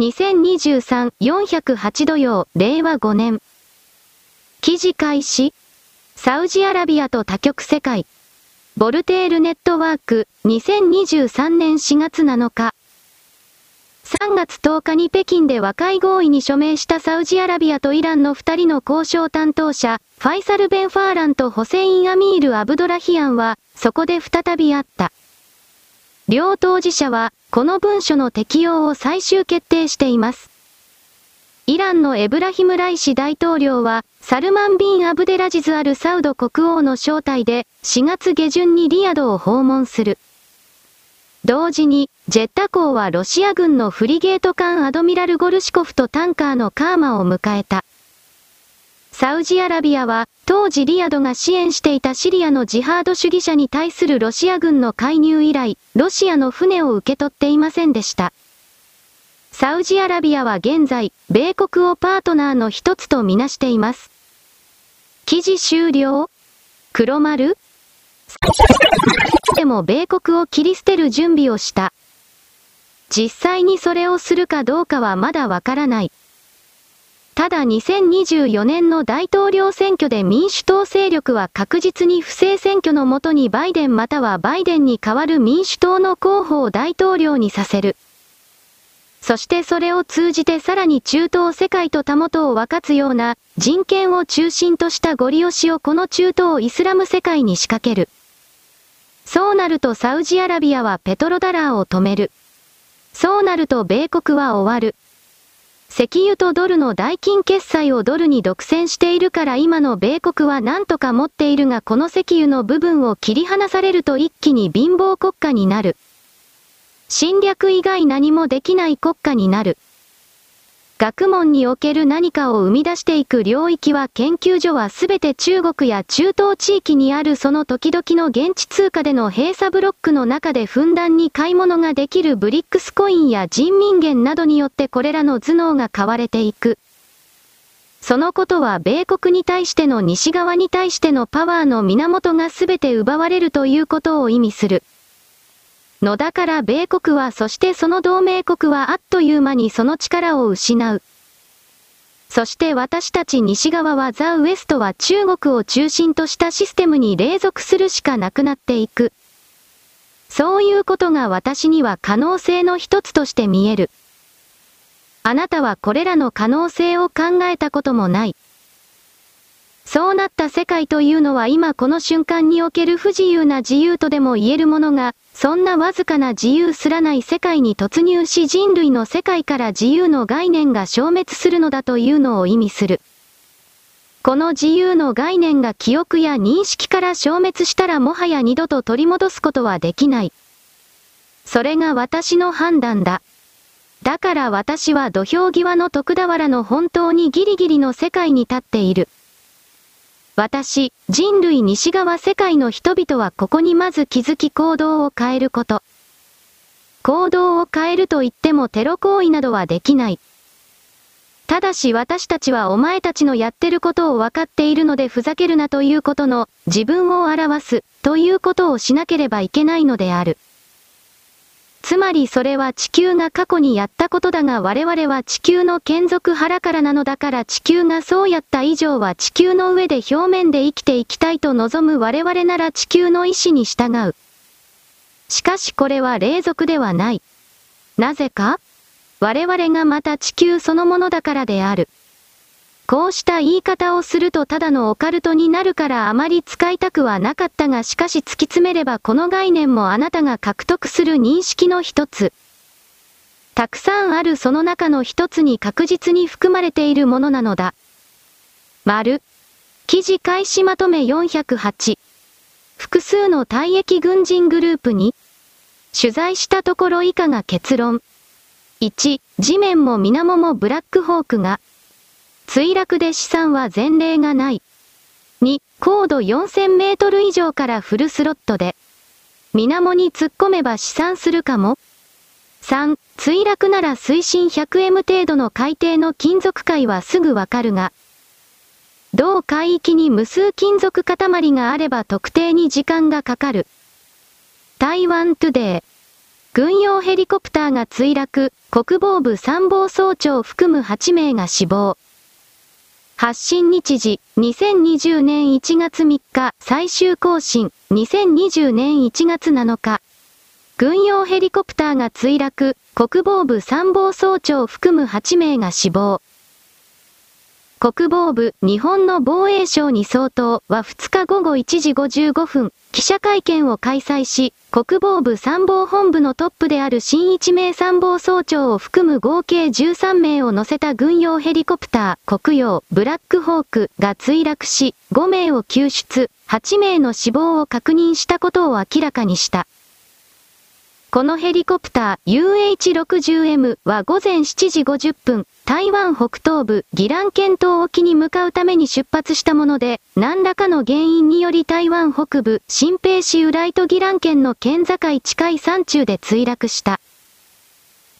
2023-408土曜、令和5年。記事開始サウジアラビアと多極世界。ボルテールネットワーク、2023年4月7日。3月10日に北京で和解合意に署名したサウジアラビアとイランの2人の交渉担当者、ファイサル・ベン・ファーランとホセイン・アミール・アブドラヒアンは、そこで再び会った。両当事者は、この文書の適用を最終決定しています。イランのエブラヒム・ライシ大統領は、サルマン・ビン・アブデラジズ・アル・サウド国王の招待で、4月下旬にリヤドを訪問する。同時に、ジェッタ港はロシア軍のフリゲート艦アドミラル・ゴルシコフとタンカーのカーマを迎えた。サウジアラビアは、当時リヤドが支援していたシリアのジハード主義者に対するロシア軍の介入以来、ロシアの船を受け取っていませんでした。サウジアラビアは現在、米国をパートナーの一つとみなしています。記事終了？黒丸？でも米国を切り捨てる準備をした。実際にそれをするかどうかはまだわからない。ただ2024年の大統領選挙で民主党勢力は確実に不正選挙のもとにバイデンまたはバイデンに代わる民主党の候補を大統領にさせる。そしてそれを通じてさらに中東世界とたもとを分かつような人権を中心としたゴリ押しをこの中東イスラム世界に仕掛ける。そうなるとサウジアラビアはペトロダラーを止める。そうなると米国は終わる。石油とドルの代金決済をドルに独占しているから今の米国は何とか持っているがこの石油の部分を切り離されると一気に貧乏国家になる。侵略以外何もできない国家になる。学問における何かを生み出していく領域は研究所はすべて中国や中東地域にあるその時々の現地通貨での閉鎖ブロックの中でふんだんに買い物ができるブリックスコインや人民元などによってこれらの頭脳が買われていく。そのことは米国に対しての西側に対してのパワーの源がすべて奪われるということを意味する。のだから米国はそしてその同盟国はあっという間にその力を失う。そして私たち西側はザ・ウエストは中国を中心としたシステムに隷属するしかなくなっていく。そういうことが私には可能性の一つとして見える。あなたはこれらの可能性を考えたこともない。そうなった世界というのは今この瞬間における不自由な自由とでも言えるものが、そんなわずかな自由すらない世界に突入し人類の世界から自由の概念が消滅するのだというのを意味する。この自由の概念が記憶や認識から消滅したらもはや二度と取り戻すことはできない。それが私の判断だ。だから私は土俵際の徳俵の本当にギリギリの世界に立っている。私、人類西側世界の人々はここにまず気づき行動を変えること。行動を変えると言ってもテロ行為などはできない。ただし私たちはお前たちのやってることを分かっているのでふざけるなということの自分を表すということをしなければいけないのである。つまりそれは地球が過去にやったことだが我々は地球の眷属腹からなのだから地球がそうやった以上は地球の上で表面で生きていきたいと望む我々なら地球の意志に従う。しかしこれは霊俗ではない。なぜか？我々がまた地球そのものだからである。こうした言い方をするとただのオカルトになるからあまり使いたくはなかったがしかし突き詰めればこの概念もあなたが獲得する認識の一つ。たくさんあるその中の一つに確実に含まれているものなのだ。丸。記事開始まとめ408。複数の退役軍人グループに、取材したところ以下が結論。1、地面も水面もブラックホークが、墜落で資産は前例がない。2、高度4000メートル以上からフルスロットで、水面に突っ込めば試算するかも。3、墜落なら水深 100M 程度の海底の金属塊はすぐわかるが、同海域に無数金属塊があれば特定に時間がかかる。台湾トゥデイ。軍用ヘリコプターが墜落、国防部参謀総長含む8名が死亡。発信日時、2020年1月3日、最終更新、2020年1月7日。軍用ヘリコプターが墜落、国防部参謀総長含む8名が死亡。国防部、日本の防衛省に相当は2日午後1時55分、記者会見を開催し、国防部参謀本部のトップである沈一鳴参謀総長を含む合計13名を乗せた軍用ヘリコプター、黒鷹、ブラックホークが墜落し、5名を救出、8名の死亡を確認したことを明らかにした。このヘリコプター UH-60M は午前7時50分、台湾北東部ギラン県島沖に向かうために出発したもので、何らかの原因により台湾北部新平市ウライトギラン県の県境近い山中で墜落した。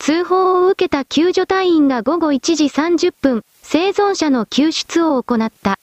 通報を受けた救助隊員が午後1時30分、生存者の救出を行った。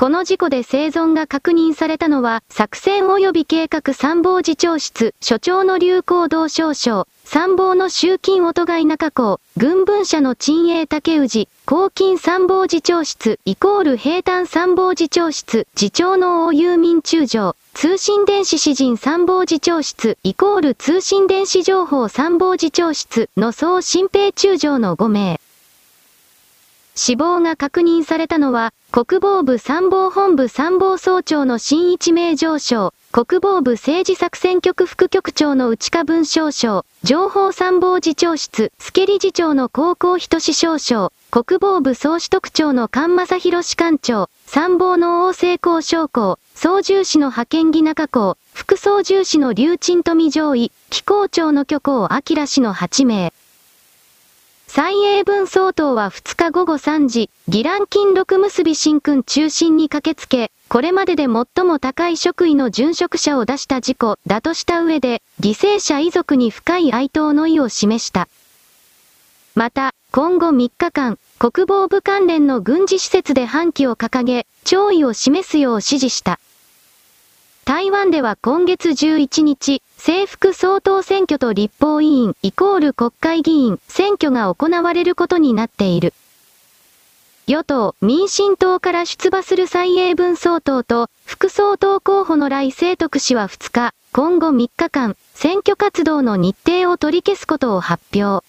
この事故で生存が確認されたのは、作戦及び計画参謀次長室、所長の流行道少将、参謀の集金音貝中港、軍分社の陳営竹氏、公金参謀次長室、イコール平坦参謀次長室、次長の大遊民中将、通信電子詩人参謀次長室、イコール通信電子情報参謀次長室の総新平中将の5名。死亡が確認されたのは、国防部参謀本部参謀総長の新一名上昇、国防部政治作戦局副局長の内家文少将、情報参謀次長室、助理事長の高校人志少将、国防部総司局長の菅正宏士官長、参謀の王政公将校、操縦士の派遣技中校、副操縦士の竜鎮富上位、機構長の虚構明氏の8名。蔡英文総統は2日午後3時、義蘭金六結び新君中心に駆けつけ、これまでで最も高い職位の殉職者を出した事故だとした上で、犠牲者遺族に深い哀悼の意を示した。また、今後3日間、国防部関連の軍事施設で反旗を掲げ、弔意を示すよう指示した。台湾では今月11日、政副総統選挙と立法委員イコール国会議員選挙が行われることになっている。与党、民進党から出馬する蔡英文総統と副総統候補の頼清徳氏は2日、今後3日間、選挙活動の日程を取り消すことを発表。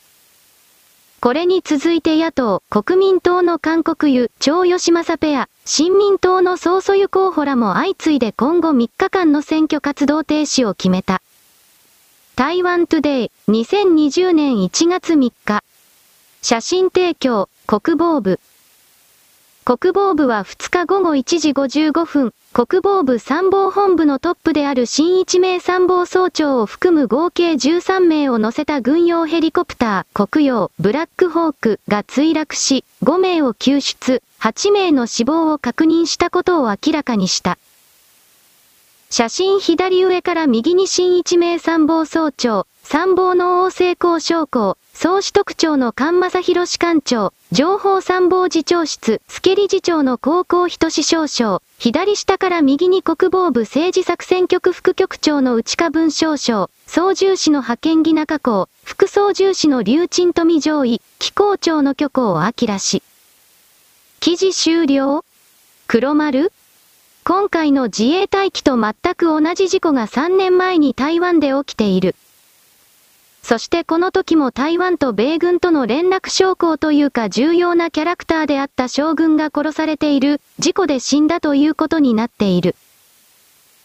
これに続いて野党、国民党の韓国瑜、張善政ペア、親民党の宋楚瑜候補らも相次いで今後3日間の選挙活動停止を決めた。台湾トゥデイ、2020年1月3日。写真提供、国防部。国防部は2日午後1時55分、国防部参謀本部のトップである新一名参謀総長を含む合計13名を乗せた軍用ヘリコプター、国用、ブラックホークが墜落し、5名を救出、8名の死亡を確認したことを明らかにした。写真左上から右に新一名参謀総長、参謀の王政公将校、総司局長の菅正宏士官長、情報参謀次長室、助理事長の高校人志少将、左下から右に国防部政治作戦局副局長の内家文少将、操縦士の派遣技中校、副操縦士の竜鎮富上位、機構長の虚構明氏。記事終了？黒丸？今回の自衛隊機と全く同じ事故が3年前に台湾で起きている。そしてこの時も台湾と米軍との連絡将校というか重要なキャラクターであった将軍が殺されている、事故で死んだということになっている。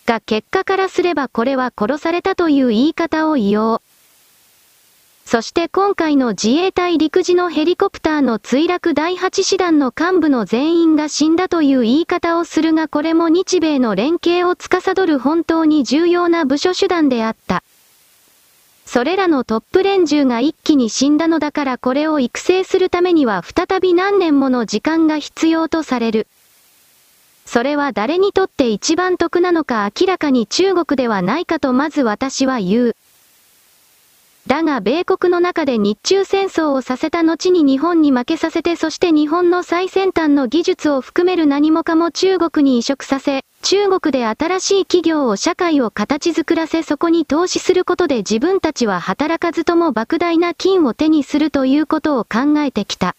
が結果からすればこれは殺されたという言い方を言おう。そして今回の自衛隊陸自のヘリコプターの墜落第8師団の幹部の全員が死んだという言い方をするがこれも日米の連携を司る本当に重要な部署手段であった。それらのトップ連中が一気に死んだのだからこれを育成するためには再び何年もの時間が必要とされる。それは誰にとって一番得なのか明らかに中国ではないかとまず私は言う。だが米国の中で日中戦争をさせた後に日本に負けさせてそして日本の最先端の技術を含める何もかも中国に移植させ、中国で新しい企業を社会を形作らせそこに投資することで自分たちは働かずとも莫大な金を手にするということを考えてきた。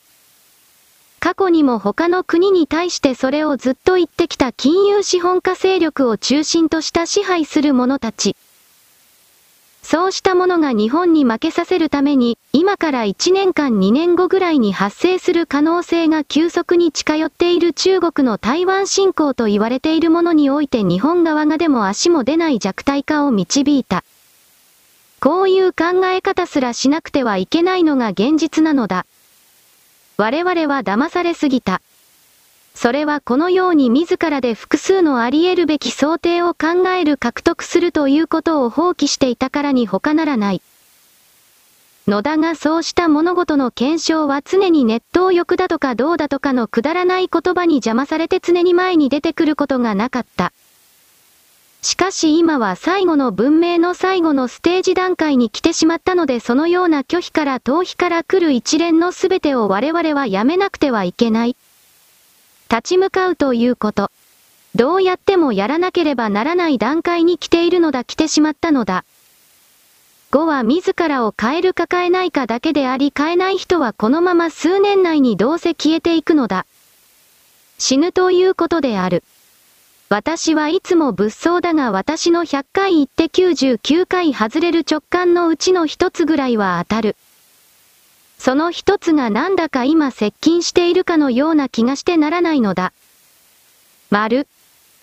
過去にも他の国に対してそれをずっと言ってきた金融資本家勢力を中心とした支配する者たち。そうしたものが日本に負けさせるために、今から1年間2年後ぐらいに発生する可能性が急速に近寄っている中国の台湾侵攻と言われているものにおいて日本側がでも足も出ない弱体化を導いた。こういう考え方すらしなくてはいけないのが現実なのだ。我々は騙されすぎた。それはこのように自らで複数のあり得るべき想定を考える獲得するということを放棄していたからに他ならない。野田がそうした物事の検証は常に熱湯欲だとかどうだとかのくだらない言葉に邪魔されて常に前に出てくることがなかった。しかし今は最後の文明の最後のステージ段階に来てしまったのでそのような拒否から逃避から来る一連の全てを我々はやめなくてはいけない。立ち向かうということ。どうやってもやらなければならない段階に来ているのだ来てしまったのだ。5は自らを変えるか変えないかだけであり変えない人はこのまま数年内にどうせ消えていくのだ。死ぬということである。私はいつも物騒だが私の100回言って99回外れる直感のうちの一つぐらいは当たる。その一つがなんだか今接近しているかのような気がしてならないのだ。丸。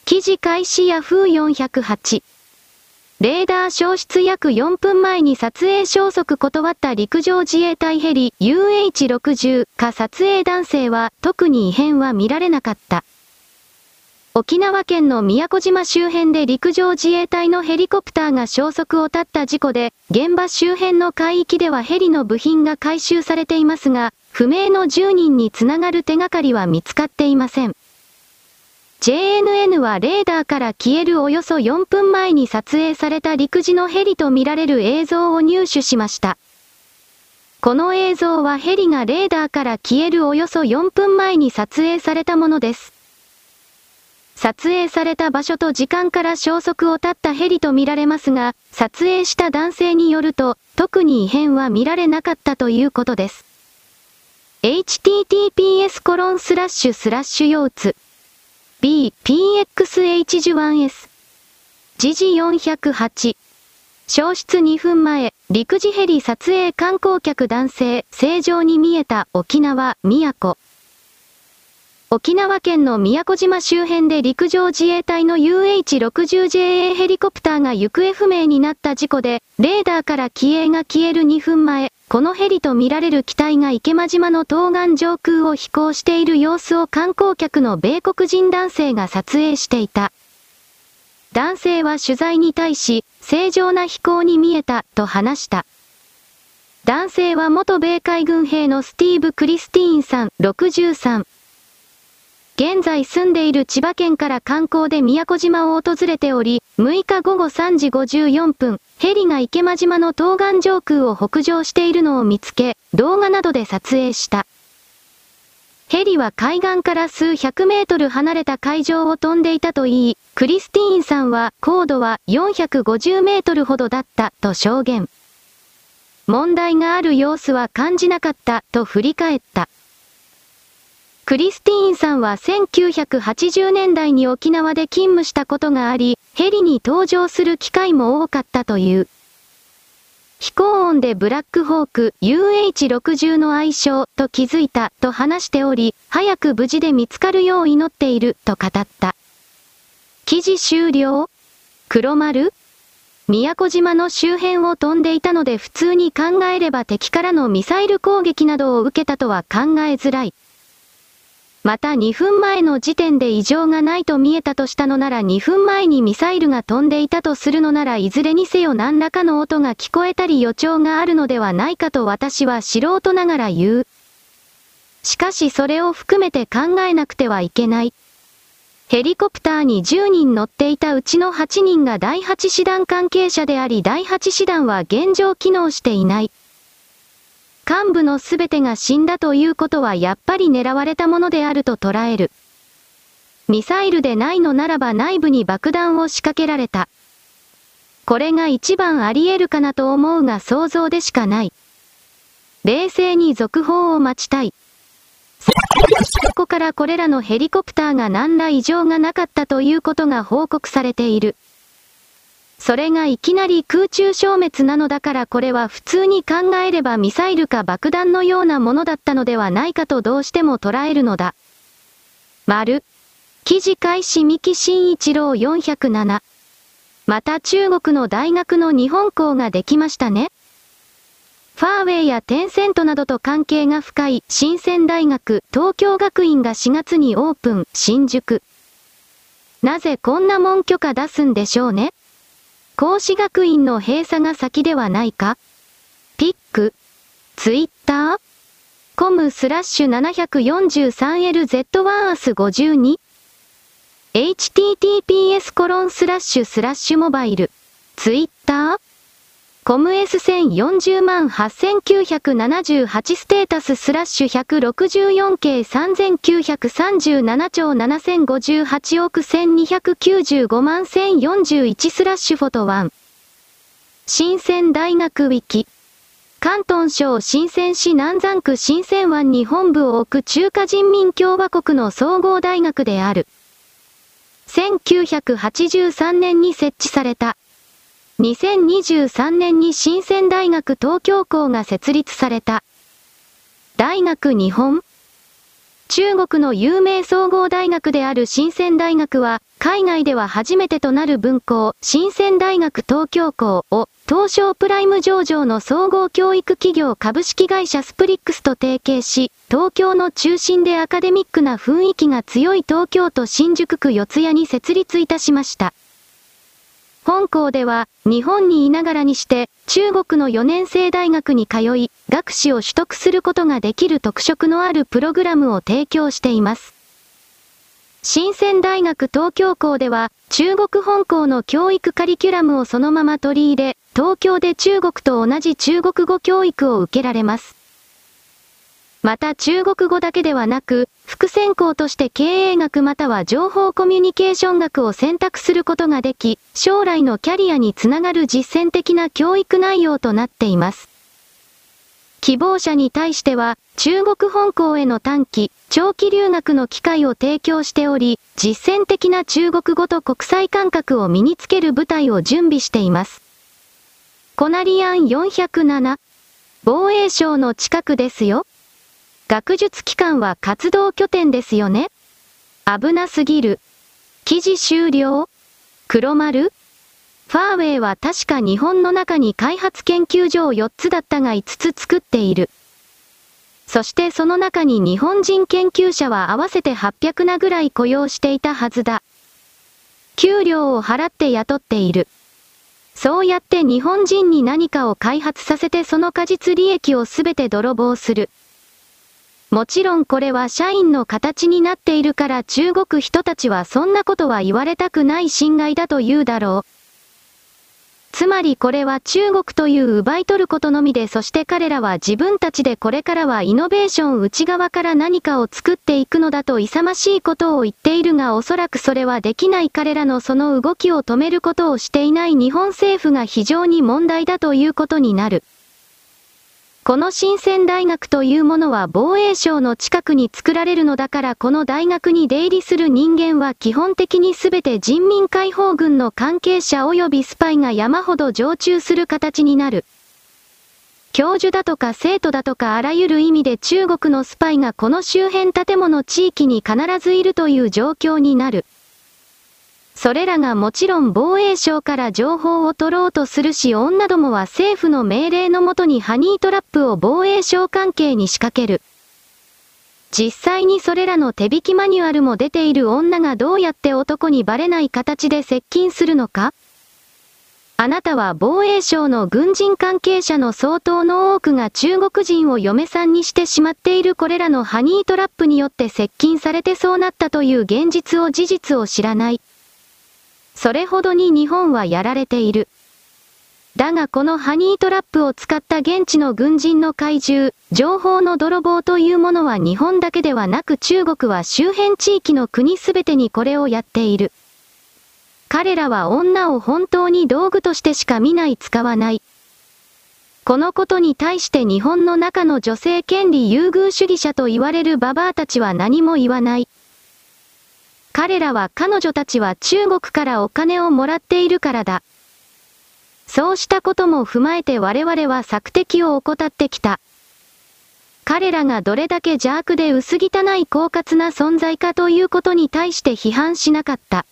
記事開始ヤフー408。レーダー消失約4分前に撮影消息断った陸上自衛隊ヘリ UH60 か撮影男性は特に異変は見られなかった。沖縄県の宮古島周辺で陸上自衛隊のヘリコプターが消息を絶った事故で、現場周辺の海域ではヘリの部品が回収されていますが、不明の10人につながる手がかりは見つかっていません。JNN はレーダーから消えるおよそ4分前に撮影された陸自のヘリと見られる映像を入手しました。この映像はヘリがレーダーから消えるおよそ4分前に撮影されたものです。撮影された場所と時間から消息を絶ったヘリと見られますが、撮影した男性によると、特に異変は見られなかったということです。https コロンスラッシュスラッシュ腰痛 b pxh1s 時事408消失2分前、陸自ヘリ撮影観光客男性、正常に見えた沖縄、宮古。沖縄県の宮古島周辺で陸上自衛隊の UH-60JA ヘリコプターが行方不明になった事故で、レーダーから機影が消える2分前、このヘリと見られる機体が池間島の東岸上空を飛行している様子を観光客の米国人男性が撮影していた。男性は取材に対し、正常な飛行に見えた、と話した。男性は元米海軍兵のスティーブ・クリスティーンさん、63。現在住んでいる千葉県から観光で宮古島を訪れており、6日午後3時54分、ヘリが池間島の東岸上空を北上しているのを見つけ、動画などで撮影した。ヘリは海岸から数百メートル離れた海上を飛んでいたといい、クリスティーンさんは高度は450メートルほどだったと証言。問題がある様子は感じなかったと振り返った。クリスティーンさんは1980年代に沖縄で勤務したことがあり、ヘリに搭乗する機会も多かったという。飛行音でブラックホーク UH60 の愛称と気づいたと話しており、早く無事で見つかるよう祈っていると語った。記事終了？黒丸？宮古島の周辺を飛んでいたので普通に考えれば敵からのミサイル攻撃などを受けたとは考えづらい。また2分前の時点で異常がないと見えたとしたのなら2分前にミサイルが飛んでいたとするのならいずれにせよ何らかの音が聞こえたり予兆があるのではないかと私は素人ながら言う。しかしそれを含めて考えなくてはいけない。ヘリコプターに10人乗っていたうちの8人が第8師団関係者であり第8師団は現状機能していない。幹部のすべてが死んだということはやっぱり狙われたものであると捉える。ミサイルでないのならば内部に爆弾を仕掛けられた。これが一番あり得るかなと思うが想像でしかない。冷静に続報を待ちたい。そこからこれらのヘリコプターが何ら異常がなかったということが報告されている。それがいきなり空中消滅なのだからこれは普通に考えればミサイルか爆弾のようなものだったのではないかとどうしても捉えるのだ。丸。記事開始三木新一郎407。また中国の大学の日本校ができましたね。ファーウェイやテンセントなどと関係が深い新鮮大学東京学院が4月にオープン新宿。なぜこんな門許可出すんでしょうね？講師学院の閉鎖が先ではないか？ピック。ツイッター？コムスラッシュ 743LZ1 アース52 https コロンスラッシュスラッシュモバイル。ツイッター？コム S1040 万8978ステータススラッシュ 164K3937 兆7058億1295万1041スラッシュフォト1。新鮮大学ウィキ。関東省新鮮市南山区新鮮湾に本部を置く中華人民共和国の総合大学である。1983年に設置された。2023年に新鮮大学東京校が設立された。大学日本？中国の有名総合大学である新鮮大学は、海外では初めてとなる分校、新鮮大学東京校を、東証プライム上場の総合教育企業株式会社スプリックスと提携し、東京の中心でアカデミックな雰囲気が強い東京都新宿区四谷に設立いたしました。本校では、日本にいながらにして、中国の4年生大学に通い、学士を取得することができる特色のあるプログラムを提供しています。新鮮大学東京校では、中国本校の教育カリキュラムをそのまま取り入れ、東京で中国と同じ中国語教育を受けられます。また中国語だけではなく、副専攻として経営学または情報コミュニケーション学を選択することができ、将来のキャリアにつながる実践的な教育内容となっています。希望者に対しては、中国本校への短期、長期留学の機会を提供しており、実践的な中国語と国際感覚を身につける舞台を準備しています。コナリアン407。防衛省の近くですよ。学術機関は活動拠点ですよね危なすぎる。記事終了黒丸ファーウェイは確か日本の中に開発研究所を4つだったが5つ作っている。そしてその中に日本人研究者は合わせて800なぐらい雇用していたはずだ。給料を払って雇っている。そうやって日本人に何かを開発させてその果実利益をすべて泥棒する。もちろんこれは社員の形になっているから中国人たちはそんなことは言われたくない侵害だと言うだろう。つまりこれは中国という奪い取ることのみでそして彼らは自分たちでこれからはイノベーション内側から何かを作っていくのだと勇ましいことを言っているがおそらくそれはできない彼らのその動きを止めることをしていない日本政府が非常に問題だということになる。この新鮮大学というものは防衛省の近くに作られるのだからこの大学に出入りする人間は基本的に全て人民解放軍の関係者及びスパイが山ほど常駐する形になる。教授だとか生徒だとかあらゆる意味で中国のスパイがこの周辺建物地域に必ずいるという状況になる。それらがもちろん防衛省から情報を取ろうとするし女どもは政府の命令のもとにハニートラップを防衛省関係に仕掛ける。実際にそれらの手引きマニュアルも出ている女がどうやって男にバレない形で接近するのかあなたは防衛省の軍人関係者の相当の多くが中国人を嫁さんにしてしまっているこれらのハニートラップによって接近されてそうなったという現実を事実を知らない。それほどに日本はやられている。だがこのハニートラップを使った現地の軍人の怪獣、情報の泥棒というものは日本だけではなく中国は周辺地域の国すべてにこれをやっている。彼らは女を本当に道具としてしか見ない使わない。このことに対して日本の中の女性権利優遇主義者と言われるババアたちは何も言わない。彼らは彼女たちは中国からお金をもらっているからだ。そうしたことも踏まえて我々は索敵を怠ってきた。彼らがどれだけ邪悪で薄汚い狡猾な存在かということに対して批判しなかった。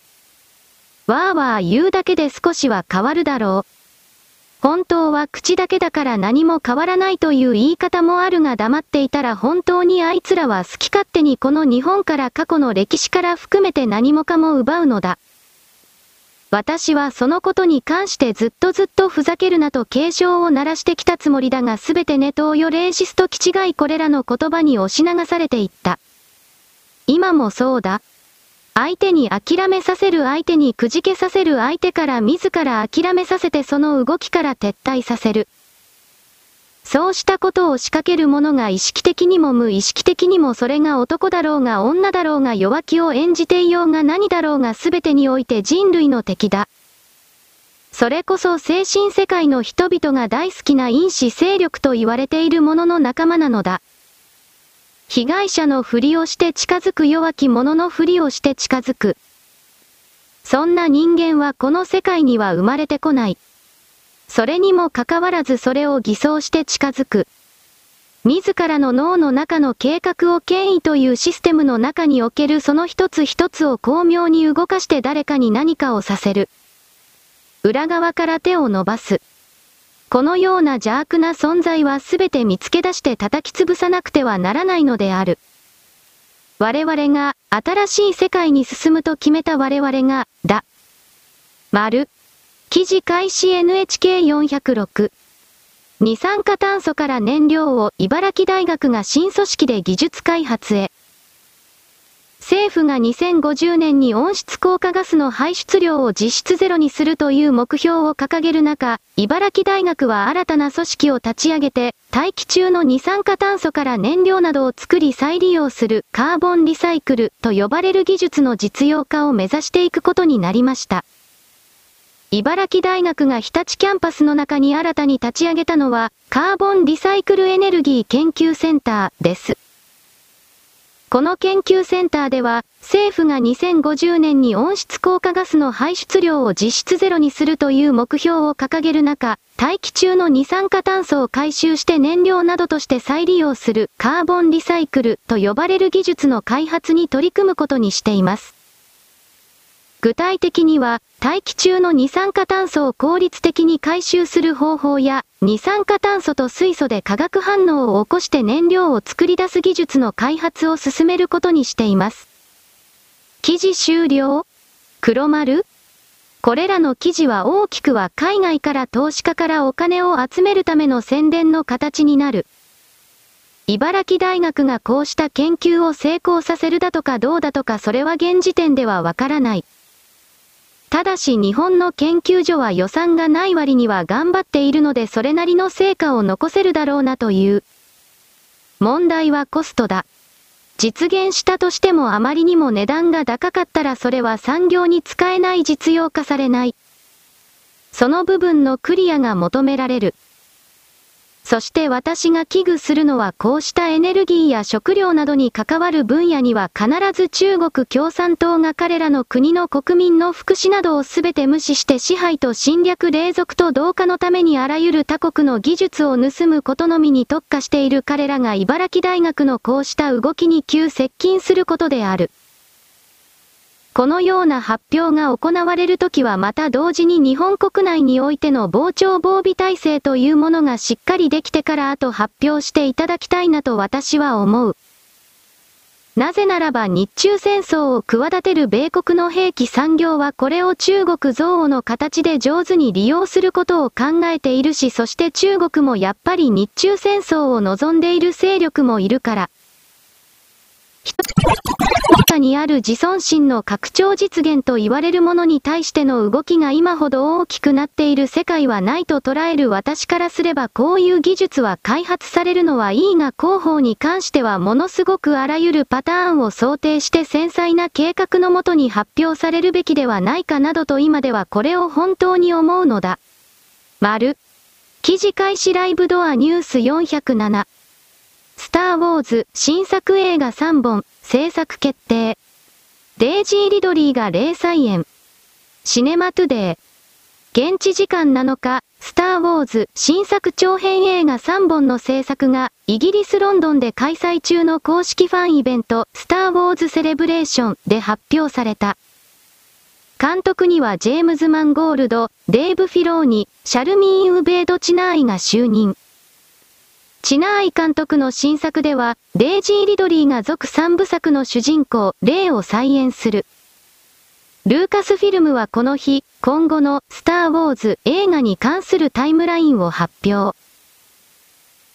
わーわー言うだけで少しは変わるだろう。本当は口だけだから何も変わらないという言い方もあるが黙っていたら本当にあいつらは好き勝手にこの日本から過去の歴史から含めて何もかも奪うのだ。私はそのことに関してずっとずっとふざけるなと警鐘を鳴らしてきたつもりだがすべてネトウヨレーシスと気違いこれらの言葉に押し流されていった。今もそうだ。相手に諦めさせる相手にくじけさせる相手から自ら諦めさせてその動きから撤退させる。そうしたことを仕掛ける者が意識的にも無意識的にもそれが男だろうが女だろうが弱気を演じていようが何だろうが全てにおいて人類の敵だ。それこそ精神世界の人々が大好きな因子勢力と言われているものの仲間なのだ。被害者のふりをして近づく弱き者のふりをして近づく。そんな人間はこの世界には生まれてこない。それにもかかわらずそれを偽装して近づく。自らの脳の中の計画を権威というシステムの中におけるその一つ一つを巧妙に動かして誰かに何かをさせる。裏側から手を伸ばす。このような邪悪な存在はすべて見つけ出して叩き潰さなくてはならないのである。我々が新しい世界に進むと決めた我々が、だ。丸。記事開始 NHK406。二酸化炭素から燃料を茨城大学が新組織で技術開発へ。政府が2050年に温室効果ガスの排出量を実質ゼロにするという目標を掲げる中、茨城大学は新たな組織を立ち上げて、大気中の二酸化炭素から燃料などを作り再利用するカーボンリサイクルと呼ばれる技術の実用化を目指していくことになりました。茨城大学が日立キャンパスの中に新たに立ち上げたのは、カーボンリサイクルエネルギー研究センターです。この研究センターでは、政府が2050年に温室効果ガスの排出量を実質ゼロにするという目標を掲げる中、大気中の二酸化炭素を回収して燃料などとして再利用するカーボンリサイクルと呼ばれる技術の開発に取り組むことにしています。具体的には、大気中の二酸化炭素を効率的に回収する方法や、二酸化炭素と水素で化学反応を起こして燃料を作り出す技術の開発を進めることにしています。記事終了？黒丸？これらの記事は大きくは海外から投資家からお金を集めるための宣伝の形になる。茨城大学がこうした研究を成功させるだとかどうだとかそれは現時点ではわからない。ただし日本の研究所は予算がない割には頑張っているのでそれなりの成果を残せるだろうなという。問題はコストだ。実現したとしてもあまりにも値段が高かったらそれは産業に使えない実用化されない。その部分のクリアが求められる。そして私が危惧するのはこうしたエネルギーや食料などに関わる分野には必ず中国共産党が彼らの国の国民の福祉などをすべて無視して支配と侵略隷属と同化のためにあらゆる他国の技術を盗むことのみに特化している彼らが茨城大学のこうした動きに急接近することである。このような発表が行われるときはまた同時に日本国内においての防潮防備体制というものがしっかりできてから後発表していただきたいなと私は思う。なぜならば日中戦争を企てる米国の兵器産業はこれを中国憎悪の形で上手に利用することを考えているしそして中国もやっぱり日中戦争を望んでいる勢力もいるから。にある自尊心の拡張実現と言われるものに対しての動きが今ほど大きくなっている世界はないと捉える私からすればこういう技術は開発されるのはいいが広報に関してはものすごくあらゆるパターンを想定して繊細な計画のもとに発表されるべきではないかなどと今ではこれを本当に思うのだ。丸。記事開始ライブドアニュース407。スター・ウォーズ新作映画3本制作決定。デイジー・リドリーがレイ再演。シネマトゥデー。現地時間7日、スター・ウォーズ新作長編映画3本の制作が、イギリス・ロンドンで開催中の公式ファンイベント、スター・ウォーズ・セレブレーションで発表された。監督にはジェームズ・マンゴールド、デーブ・フィローニ、シャルミーン・ウベード・チナーイが就任。チナーイ監督の新作では、デイジー・リドリーが続3部作の主人公、レイを再演する。ルーカスフィルムはこの日、今後のスター・ウォーズ映画に関するタイムラインを発表。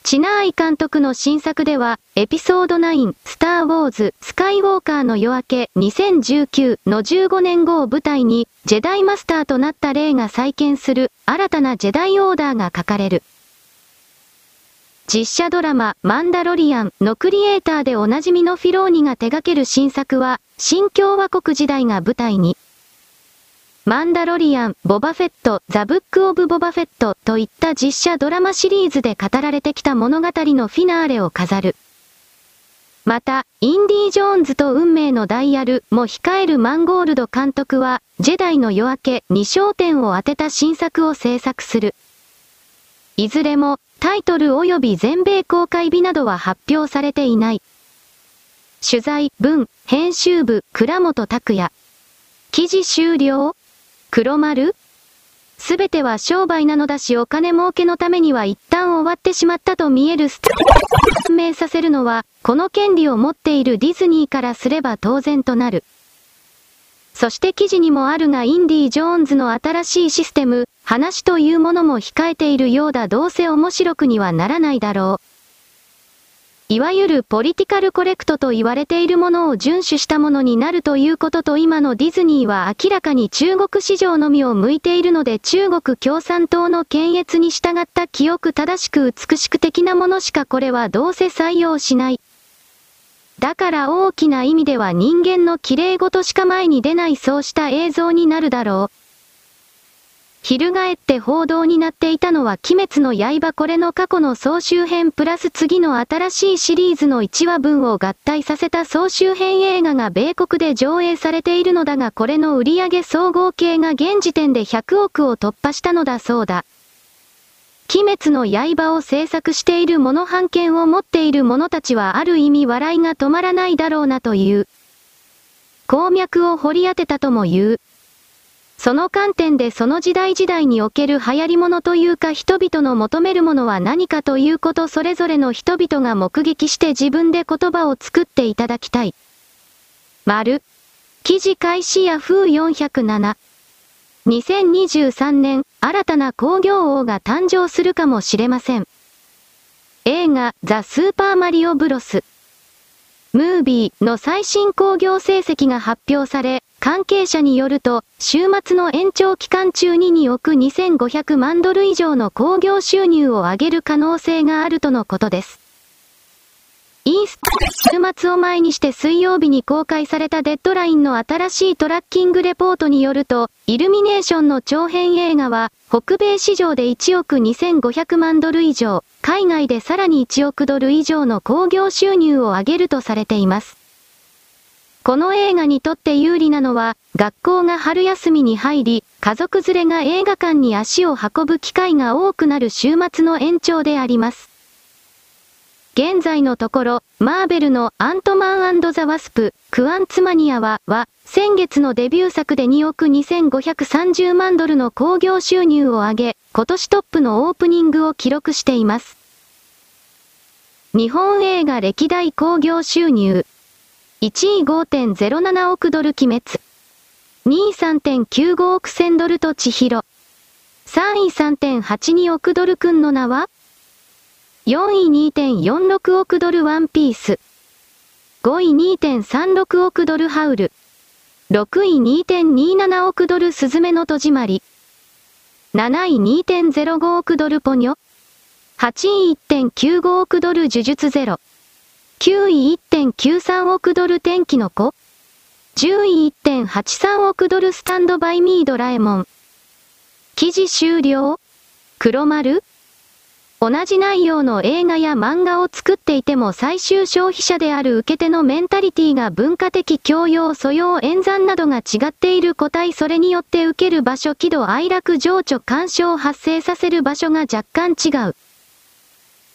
チナーイ監督の新作では、エピソード9、スター・ウォーズ、スカイウォーカーの夜明け2019の15年後を舞台に、ジェダイマスターとなったレイが再建する、新たなジェダイオーダーが描かれる。実写ドラマ、マンダロリアンのクリエイターでおなじみのフィローニが手掛ける新作は、新共和国時代が舞台に、マンダロリアン、ボバフェット、ザ・ブック・オブ・ボバフェットといった実写ドラマシリーズで語られてきた物語のフィナーレを飾る。また、インディ・ジョーンズと運命のダイヤルも控えるマンゴールド監督は、ジェダイの夜明けに焦点を当てた新作を制作する。いずれも、タイトル及び全米公開日などは発表されていない。取材、文、編集部、倉本拓也。記事終了？黒丸？すべては商売なのだしお金儲けのためには一旦終わってしまったと見えるスター明させるのは、この権利を持っているディズニーからすれば当然となる。そして記事にもあるがインディ・ジョーンズの新しいシステム、話というものも控えているようだどうせ面白くにはならないだろう。いわゆるポリティカルコレクトと言われているものを遵守したものになるということと今のディズニーは明らかに中国市場のみを向いているので中国共産党の検閲に従った記憶正しく美しく的なものしかこれはどうせ採用しない。だから大きな意味では人間の綺麗事しか前に出ないそうした映像になるだろう。翻って報道になっていたのは鬼滅の刃これの過去の総集編プラス次の新しいシリーズの1話分を合体させた総集編映画が米国で上映されているのだがこれの売上総合計が現時点で100億を突破したのだそうだ。鬼滅の刃を制作しているモノ版権を持っている者たちはある意味笑いが止まらないだろうなという。鉱脈を掘り当てたとも言う。その観点でその時代時代における流行り物というか人々の求めるものは何かということそれぞれの人々が目撃して自分で言葉を作っていただきたい。丸。記事開始ヤフー407。2023年、新たな工業王が誕生するかもしれません。映画、ザ・スーパーマリオブロス。ムービーの最新工業成績が発表され、関係者によると、週末の延長期間中に2億2500万ドル以上の工業収入を上げる可能性があるとのことです。イース週末を前にして水曜日に公開されたデッドラインの新しいトラッキングレポートによると、イルミネーションの長編映画は、北米市場で1億2500万ドル以上、海外でさらに1億ドル以上の興行収入を上げるとされています。この映画にとって有利なのは、学校が春休みに入り、家族連れが映画館に足を運ぶ機会が多くなる週末の延長であります。現在のところ、マーベルのアントマンザ・ワスプ、クアンツマニアは、は、先月のデビュー作で2億2530万ドルの興行収入を上げ、今年トップのオープニングを記録しています。日本映画歴代興行収入。1位5.07億ドル鬼滅。2位3.95億千ドルと千尋。3位3.82億ドルくんの名は？?4 位2.46億ドルワンピース。5位2.36億ドルハウル。6位2.27億ドルスズメの戸締まり。7位2.05億ドルポニョ。8位1.95億ドル呪術ゼロ。9位1.93億ドル天気の子。10位1.83億ドルスタンドバイミードラえもん。記事終了黒丸同じ内容の映画や漫画を作っていても最終消費者である受け手のメンタリティが文化的教養素養演算などが違っている個体それによって受ける場所喜怒哀楽情緒干渉を発生させる場所が若干違う。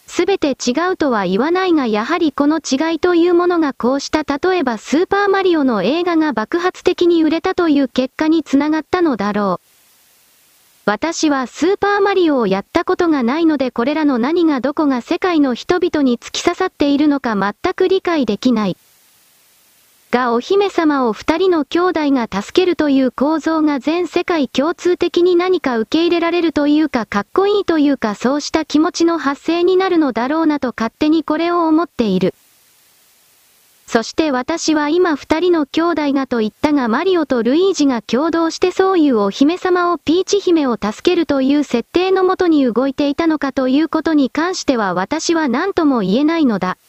すべて違うとは言わないがやはりこの違いというものがこうした例えばスーパーマリオの映画が爆発的に売れたという結果につながったのだろう。私はスーパーマリオをやったことがないのでこれらの何がどこが世界の人々に突き刺さっているのか全く理解できない。がお姫様を二人の兄弟が助けるという構造が全世界共通的に何か受け入れられるというかかっこいいというかそうした気持ちの発生になるのだろうなと勝手にこれを思っている。そして私は今二人の兄弟がと言ったがマリオとルイージが共同してそういうお姫様をピーチ姫を助けるという設定のもとに動いていたのかということに関しては私は何とも言えないのだ。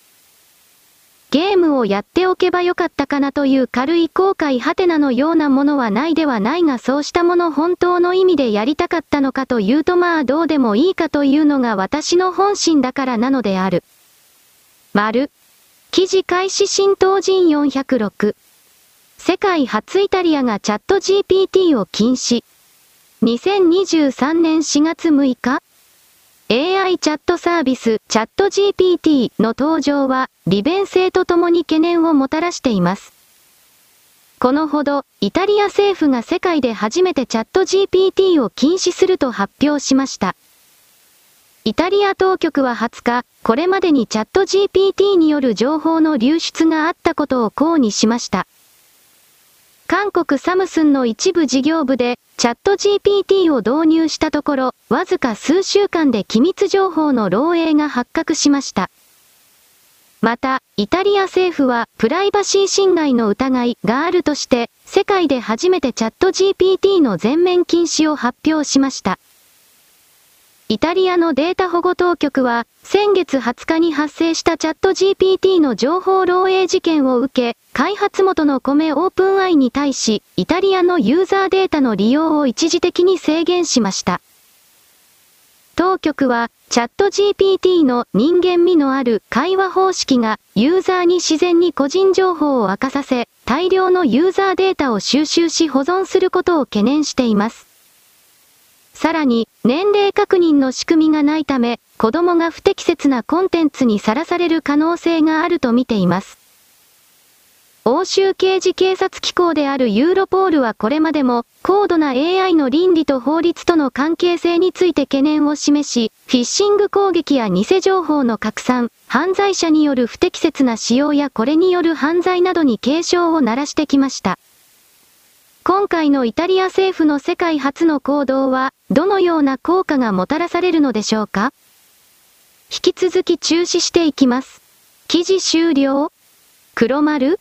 ゲームをやっておけばよかったかなという軽い後悔はてなのようなものはないではないがそうしたもの本当の意味でやりたかったのかというとまあどうでもいいかというのが私の本心だからなのである。丸。記事開始新東人406。世界初イタリアがチャット GPT を禁止。2023年4月6日 AI チャットサービスチャット GPT の登場は利便性とともに懸念をもたらしています。このほど、イタリア政府が世界で初めてチャット GPT を禁止すると発表しました。イタリア当局は20日、これまでにチャット GPT による情報の流出があったことを抗にしました。韓国サムスンの一部事業部で、チャット GPT を導入したところ、わずか数週間で機密情報の漏洩が発覚しました。また、イタリア政府は、プライバシー侵害の疑いがあるとして、世界で初めてチャット GPT の全面禁止を発表しました。イタリアのデータ保護当局は、先月20日に発生したチャット GPT の情報漏洩事件を受け、開発元の米オープンアイに対し、イタリアのユーザーデータの利用を一時的に制限しました。当局は、チャット GPT の人間味のある会話方式がユーザーに自然に個人情報を明かさせ、大量のユーザーデータを収集し保存することを懸念しています。さらに、年齢確認の仕組みがないため、子供が不適切なコンテンツにさらされる可能性があると見ています。欧州刑事警察機構であるユーロポールはこれまでも、高度な AI の倫理と法律との関係性について懸念を示し、フィッシング攻撃や偽情報の拡散、犯罪者による不適切な使用やこれによる犯罪などに警鐘を鳴らしてきました。今回のイタリア政府の世界初の行動は、どのような効果がもたらされるのでしょうか？引き続き中止していきます。記事終了黒丸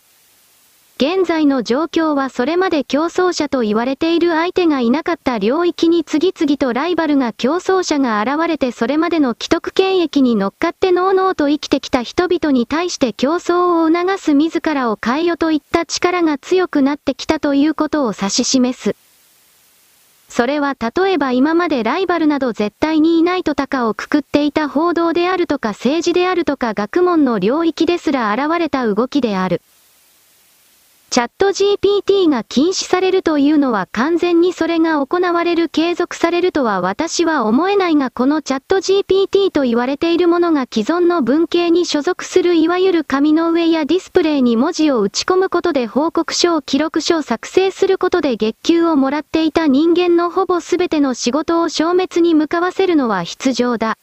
現在の状況はそれまで競争者と言われている相手がいなかった領域に次々とライバルが競争者が現れてそれまでの既得権益に乗っかってノーノーと生きてきた人々に対して競争を促す自らを変えよといった力が強くなってきたということを指し示す。それは例えば今までライバルなど絶対にいないと高をくくっていた報道であるとか政治であるとか学問の領域ですら現れた動きである。チャット GPT が禁止されるというのは完全にそれが行われる継続されるとは私は思えないがこのチャット GPT と言われているものが既存の文系に所属するいわゆる紙の上やディスプレイに文字を打ち込むことで報告書を記録書を作成することで月給をもらっていた人間のほぼ全ての仕事を消滅に向かわせるのは必要だ。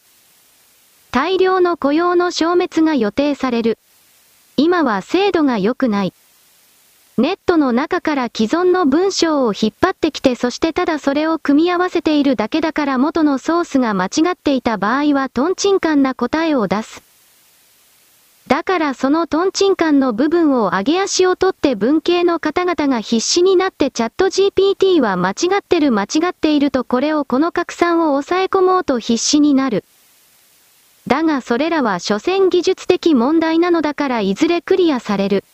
大量の雇用の消滅が予定される。今は制度が良くない。ネットの中から既存の文章を引っ張ってきてそしてただそれを組み合わせているだけだから元のソースが間違っていた場合はトンチンカンな答えを出す。だからそのトンチンカンの部分を上げ足を取って文系の方々が必死になってチャット GPT は間違ってる間違っているとこれをこの拡散を抑え込もうと必死になる。だがそれらは所詮技術的問題なのだからいずれクリアされる。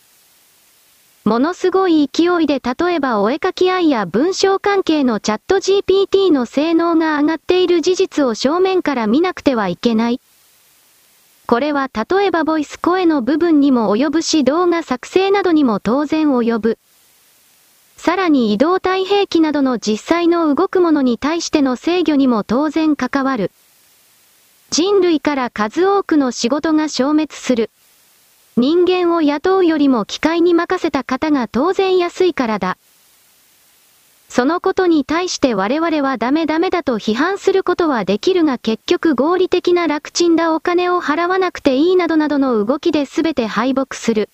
ものすごい勢いで例えばお絵描き愛や文章関係のチャット GPT の性能が上がっている事実を正面から見なくてはいけない。これは例えばボイス声の部分にも及ぶし動画作成などにも当然及ぶ。さらに移動体兵器などの実際の動くものに対しての制御にも当然関わる。人類から数多くの仕事が消滅する。人間を雇うよりも機械に任せた方が当然安いからだ。そのことに対して我々はダメダメだと批判することはできるが結局合理的な楽ちんだお金を払わなくていいなどなどの動きで全て敗北する。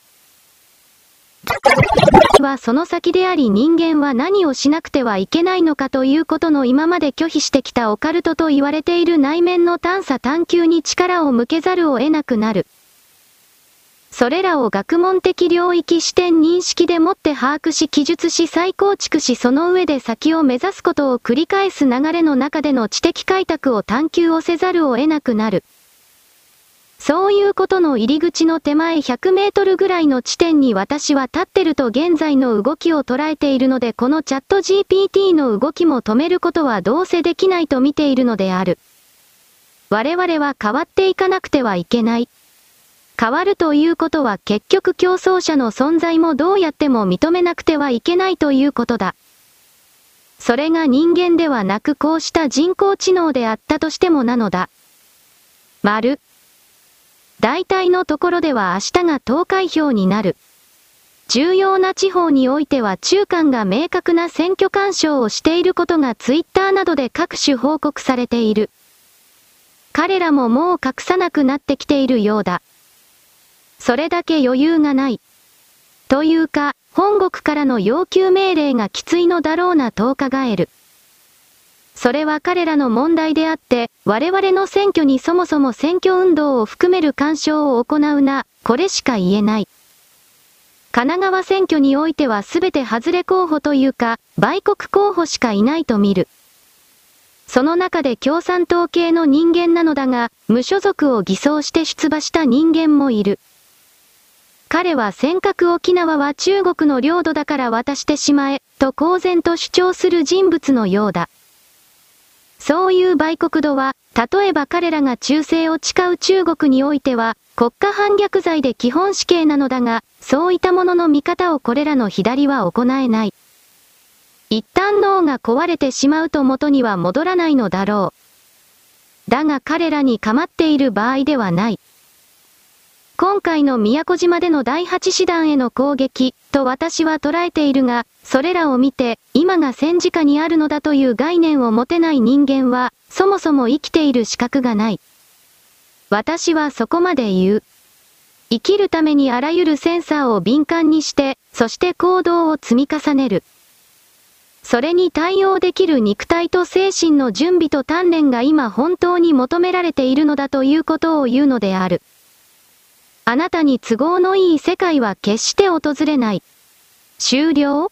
はその先であり人間は何をしなくてはいけないのかということの今まで拒否してきたオカルトと言われている内面の探査探求に力を向けざるを得なくなる。それらを学問的領域視点認識でもって把握し記述し再構築しその上で先を目指すことを繰り返す流れの中での知的開拓を探求をせざるを得なくなる。そういうことの入り口の手前100メートルぐらいの地点に私は立ってると現在の動きを捉えているのでこのチャット GPT の動きも止めることはどうせできないと見ているのである。我々は変わっていかなくてはいけない。変わるということは結局競争者の存在もどうやっても認めなくてはいけないということだ。それが人間ではなくこうした人工知能であったとしてもなのだ。丸。大体のところでは明日が投開票になる。重要な地方においては中間が明確な選挙干渉をしていることがツイッターなどで各種報告されている。彼らももう隠さなくなってきているようだ。それだけ余裕がない。というか、本国からの要求命令がきついのだろうな10日ガエル。それは彼らの問題であって、我々の選挙にそもそも選挙運動を含める干渉を行うな、これしか言えない。神奈川選挙においては全て外れ候補というか、売国候補しかいないと見る。その中で共産党系の人間なのだが、無所属を偽装して出馬した人間もいる。彼は尖閣沖縄は中国の領土だから渡してしまえ、と公然と主張する人物のようだ。そういう売国度は、例えば彼らが忠誠を誓う中国においては、国家反逆罪で基本死刑なのだが、そういったものの見方をこれらの左は行えない。一旦脳が壊れてしまうと元には戻らないのだろう。だが彼らに構っている場合ではない。今回の宮古島での第8師団への攻撃、と私は捉えているが、それらを見て、今が戦時下にあるのだという概念を持てない人間は、そもそも生きている資格がない。私はそこまで言う。生きるためにあらゆるセンサーを敏感にして、そして行動を積み重ねる。それに対応できる肉体と精神の準備と鍛錬が今本当に求められているのだということを言うのである。あなたに都合のいい世界は決して訪れない。終了？